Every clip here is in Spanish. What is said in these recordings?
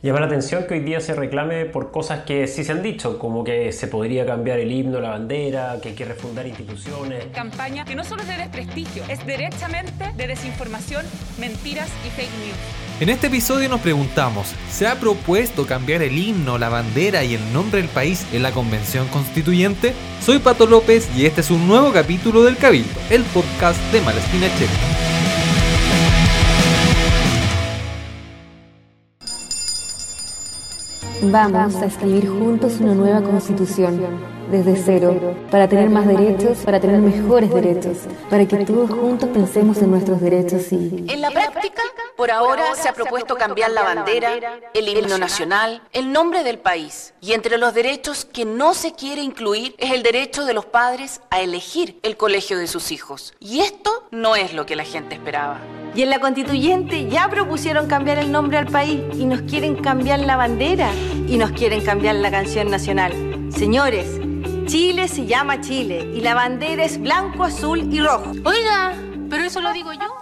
Llama la atención que hoy día se reclame por cosas que sí se han dicho, como que se podría cambiar el himno, la bandera, que hay que refundar instituciones. Campaña que no solo es de desprestigio, es derechamente de desinformación, mentiras y fake news. En este episodio nos preguntamos, ¿se ha propuesto cambiar el himno, la bandera y el nombre del país en la Convención Constituyente? Soy Pato López y este es un nuevo capítulo del Cabildo, el podcast de Malespina Chile. Vamos a escribir juntos una nueva constitución, desde cero, para tener más derechos, para tener mejores derechos, para que todos juntos pensemos en nuestros derechos y... En la práctica, por ahora se ha propuesto cambiar la bandera, el himno nacional, el nombre del país. Y entre los derechos que no se quiere incluir es el derecho de los padres a elegir el colegio de sus hijos. Y esto no es lo que la gente esperaba. Y en la constituyente ya propusieron cambiar el nombre al país y nos quieren cambiar la bandera y nos quieren cambiar la canción nacional. Señores, Chile se llama Chile y la bandera es blanco, azul y rojo. Oiga, pero eso lo digo yo.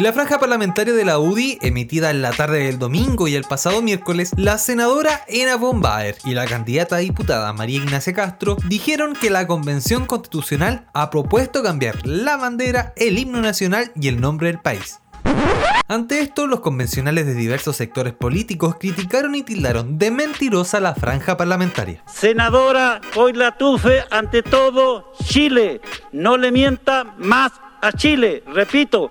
En la franja parlamentaria de la UDI, emitida en la tarde del domingo y el pasado miércoles, la senadora Ena von Baer y la candidata a diputada María Ignacia Castro dijeron que la Convención Constitucional ha propuesto cambiar la bandera, el himno nacional y el nombre del país. Ante esto, los convencionales de diversos sectores políticos criticaron y tildaron de mentirosa la franja parlamentaria. Senadora Coilatufe, ante todo, Chile, no le mienta más a Chile, repito,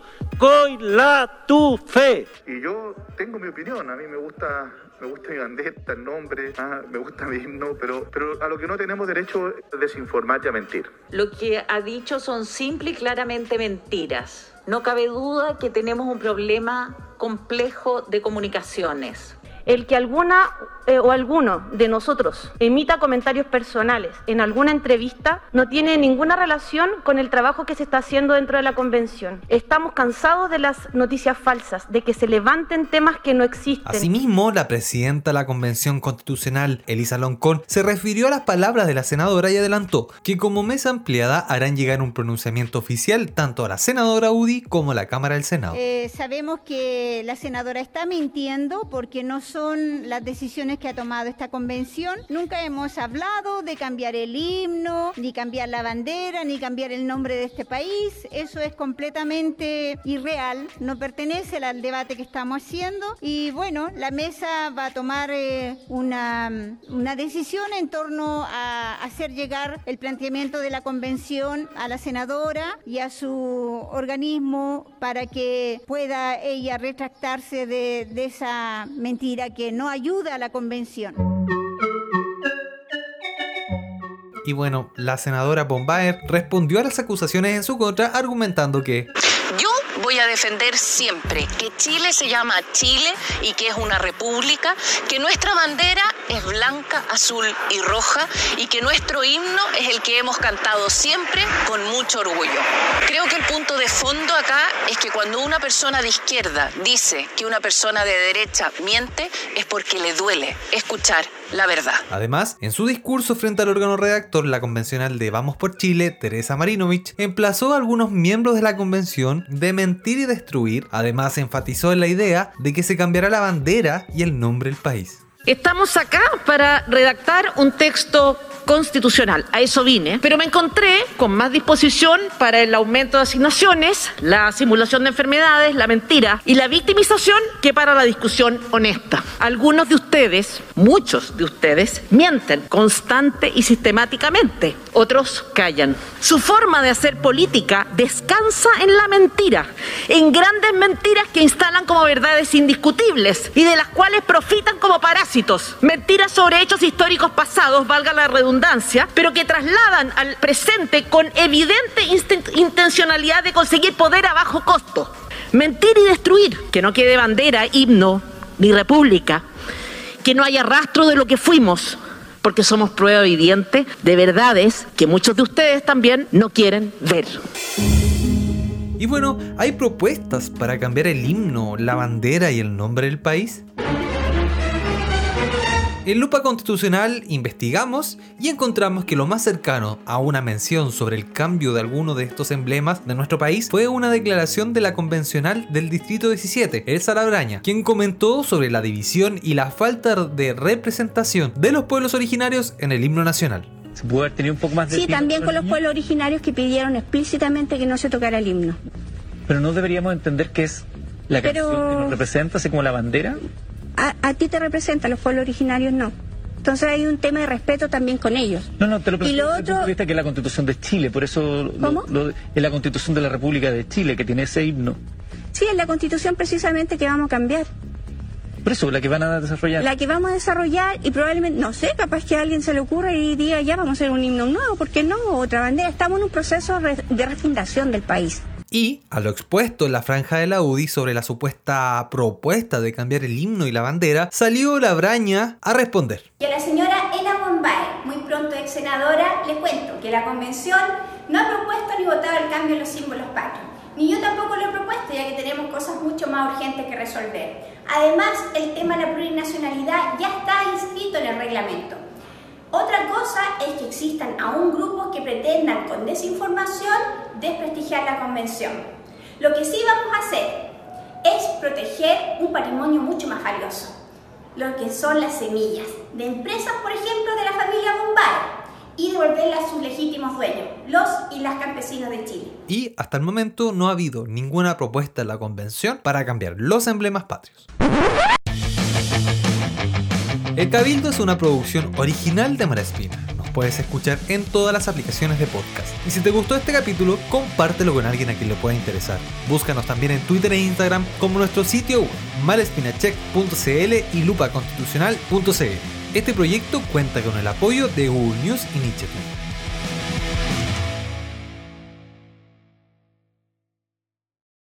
la tu fe. Y yo tengo mi opinión, a mí me gusta me gusta mi bandera, el nombre, ah, me gusta mi himno, pero, pero a lo que no tenemos derecho es desinformar y a mentir. Lo que ha dicho son simple y claramente mentiras. No cabe duda que tenemos un problema complejo de comunicaciones. El que alguna eh, o alguno de nosotros emita comentarios personales en alguna entrevista no tiene ninguna relación con el trabajo que se está haciendo dentro de la convención. Estamos cansados de las noticias falsas, de que se levanten temas que no existen. Asimismo, la presidenta de la Convención Constitucional, Elisa Loncón, se refirió a las palabras de la senadora y adelantó que como mesa ampliada harán llegar un pronunciamiento oficial tanto a la senadora UDI como a la Cámara del Senado. Eh, sabemos que la senadora está mintiendo porque no son las decisiones que ha tomado esta convención. Nunca hemos hablado de cambiar el himno, ni cambiar la bandera, ni cambiar el nombre de este país. Eso es completamente irreal, no pertenece al debate que estamos haciendo. Y bueno, la mesa va a tomar eh, una, una decisión en torno a hacer llegar el planteamiento de la convención a la senadora y a su organismo para que pueda ella retractarse de, de esa mentira que no ayuda a la convención. Y bueno, la senadora Bombaer respondió a las acusaciones en su contra argumentando que voy a defender siempre que Chile se llama Chile y que es una república, que nuestra bandera es blanca, azul y roja y que nuestro himno es el que hemos cantado siempre con mucho orgullo. Creo que el punto de fondo acá es que cuando una persona de izquierda dice que una persona de derecha miente es porque le duele escuchar la verdad. Además, en su discurso frente al órgano redactor, la convencional de Vamos por Chile, Teresa Marinovich, emplazó a algunos miembros de la convención de mentir y destruir. Además, enfatizó en la idea de que se cambiará la bandera y el nombre del país. Estamos acá para redactar un texto constitucional. A eso vine. Pero me encontré con más disposición para el aumento de asignaciones, la simulación de enfermedades, la mentira y la victimización que para la discusión honesta. Algunos de ustedes, muchos de ustedes, mienten constante y sistemáticamente. Otros callan. Su forma de hacer política descansa en la mentira, en grandes mentiras que instalan como verdades indiscutibles y de las cuales profitan como parásitos. Mentiras sobre hechos históricos pasados, valga la redundancia pero que trasladan al presente con evidente intencionalidad de conseguir poder a bajo costo. Mentir y destruir, que no quede bandera, himno ni república, que no haya rastro de lo que fuimos, porque somos prueba evidente de verdades que muchos de ustedes también no quieren ver. Y bueno, ¿hay propuestas para cambiar el himno, la bandera y el nombre del país? En Lupa Constitucional investigamos y encontramos que lo más cercano a una mención sobre el cambio de alguno de estos emblemas de nuestro país fue una declaración de la convencional del Distrito 17, Elsa Labraña, quien comentó sobre la división y la falta de representación de los pueblos originarios en el himno nacional. ¿Se pudo haber tenido un poco más de Sí, también con los los pueblos originarios que pidieron explícitamente que no se tocara el himno. Pero no deberíamos entender que es la Pero- canción que nos representa, así como la bandera. A, a ti te representa, los pueblos originarios no. Entonces hay un tema de respeto también con ellos. No, no, te lo lo desde otro- vista que es la constitución de Chile, por eso ¿Cómo? lo- es la constitución de la República de Chile que tiene ese himno. Sí, es la constitución precisamente que vamos a cambiar. Por eso, la que van a desarrollar. La que vamos a desarrollar y probablemente, no sé, capaz que a alguien se le ocurra y diga ya vamos a hacer un himno nuevo, ¿por qué no? Otra bandera. Estamos en un proceso de refundación del país. Y a lo expuesto en la franja de la UDI sobre la supuesta propuesta de cambiar el himno y la bandera, salió la braña a responder. Y a la señora Ena Bombay, muy pronto ex senadora, le cuento que la convención no ha propuesto ni votado el cambio de los símbolos patrios. Ni yo tampoco lo he propuesto, ya que tenemos cosas mucho más urgentes que resolver. Además, el tema de la plurinacionalidad ya está inscrito en el reglamento. Otra cosa es que existan aún grupos que pretendan con desinformación desprestigiar la convención. Lo que sí vamos a hacer es proteger un patrimonio mucho más valioso, lo que son las semillas de empresas, por ejemplo, de la familia Bombay, y devolverlas a sus legítimos dueños, los y las campesinos de Chile. Y hasta el momento no ha habido ninguna propuesta en la convención para cambiar los emblemas patrios. El Cabildo es una producción original de Marespina. Nos puedes escuchar en todas las aplicaciones de podcast. Y si te gustó este capítulo, compártelo con alguien a quien le pueda interesar. Búscanos también en Twitter e Instagram como nuestro sitio web malespinacheck.cl y lupaconstitucional.cl. Este proyecto cuenta con el apoyo de Google News Initiative.